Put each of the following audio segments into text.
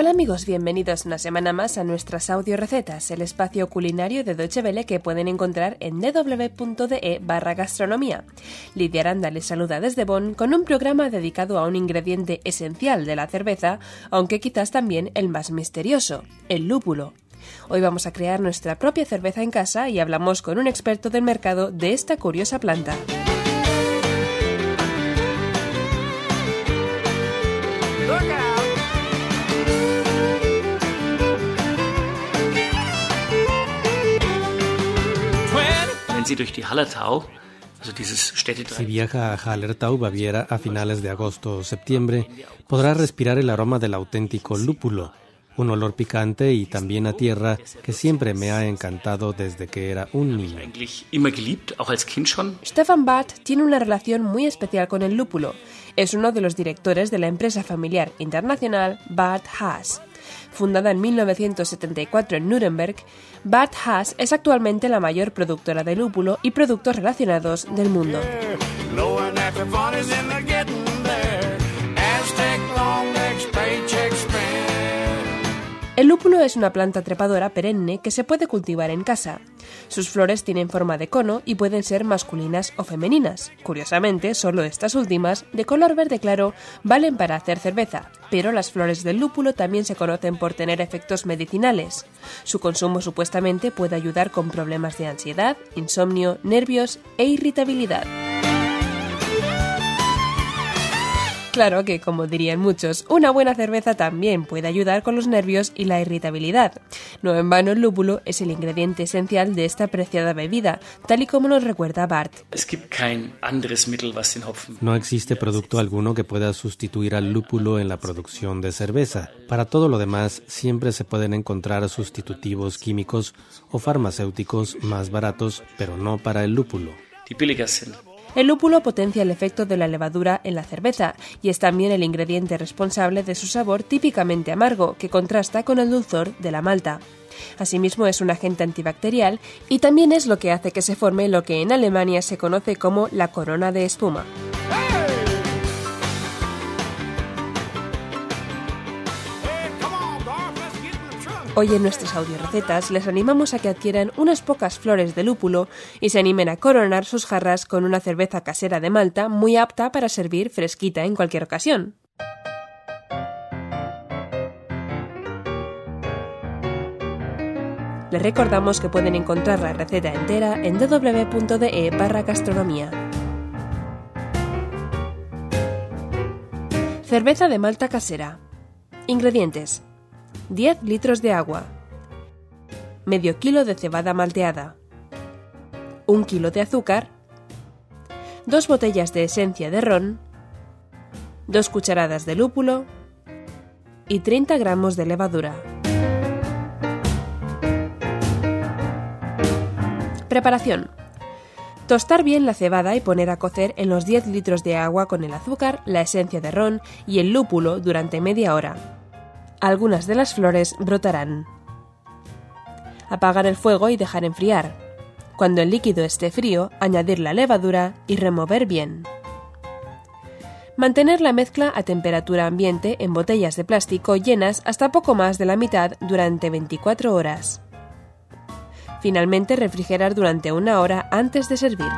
Hola amigos, bienvenidos una semana más a nuestras audio recetas, el espacio culinario de Deutsche Welle que pueden encontrar en www.de barra gastronomía. Lidia Aranda les saluda desde Bonn con un programa dedicado a un ingrediente esencial de la cerveza, aunque quizás también el más misterioso, el lúpulo. Hoy vamos a crear nuestra propia cerveza en casa y hablamos con un experto del mercado de esta curiosa planta. Si viaja a Hallertau, Baviera, a finales de agosto o septiembre, podrá respirar el aroma del auténtico lúpulo, un olor picante y también a tierra que siempre me ha encantado desde que era un niño. Stefan Barth tiene una relación muy especial con el lúpulo. Es uno de los directores de la empresa familiar internacional Bad Haas. Fundada en 1974 en Nuremberg, Bad Haas es actualmente la mayor productora de lúpulo y productos relacionados del mundo. El lúpulo es una planta trepadora perenne que se puede cultivar en casa. Sus flores tienen forma de cono y pueden ser masculinas o femeninas. Curiosamente, solo estas últimas, de color verde claro, valen para hacer cerveza, pero las flores del lúpulo también se conocen por tener efectos medicinales. Su consumo supuestamente puede ayudar con problemas de ansiedad, insomnio, nervios e irritabilidad. Claro que, como dirían muchos, una buena cerveza también puede ayudar con los nervios y la irritabilidad. No en vano el lúpulo es el ingrediente esencial de esta apreciada bebida, tal y como nos recuerda Bart. No existe producto alguno que pueda sustituir al lúpulo en la producción de cerveza. Para todo lo demás, siempre se pueden encontrar sustitutivos químicos o farmacéuticos más baratos, pero no para el lúpulo. El lúpulo potencia el efecto de la levadura en la cerveza y es también el ingrediente responsable de su sabor típicamente amargo, que contrasta con el dulzor de la malta. Asimismo es un agente antibacterial y también es lo que hace que se forme lo que en Alemania se conoce como la corona de espuma. Hoy en nuestras audiorecetas les animamos a que adquieran unas pocas flores de lúpulo y se animen a coronar sus jarras con una cerveza casera de Malta muy apta para servir fresquita en cualquier ocasión. Les recordamos que pueden encontrar la receta entera en www.de barra gastronomía. Cerveza de Malta casera. Ingredientes. 10 litros de agua, medio kilo de cebada malteada, un kilo de azúcar, dos botellas de esencia de ron, dos cucharadas de lúpulo. Y 30 gramos de levadura. Preparación. Tostar bien la cebada y poner a cocer en los 10 litros de agua con el azúcar, la esencia de ron y el lúpulo durante media hora algunas de las flores brotarán. Apagar el fuego y dejar enfriar. Cuando el líquido esté frío, añadir la levadura y remover bien. Mantener la mezcla a temperatura ambiente en botellas de plástico llenas hasta poco más de la mitad durante 24 horas. Finalmente refrigerar durante una hora antes de servir.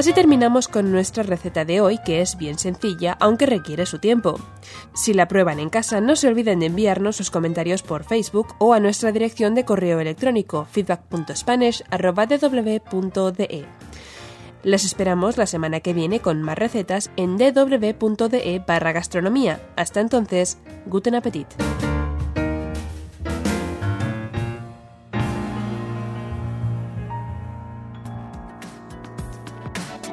Así terminamos con nuestra receta de hoy, que es bien sencilla, aunque requiere su tiempo. Si la prueban en casa, no se olviden de enviarnos sus comentarios por Facebook o a nuestra dirección de correo electrónico feedback.spanish.dw.de. Les esperamos la semana que viene con más recetas en dw.de barra gastronomía. Hasta entonces, guten appetit.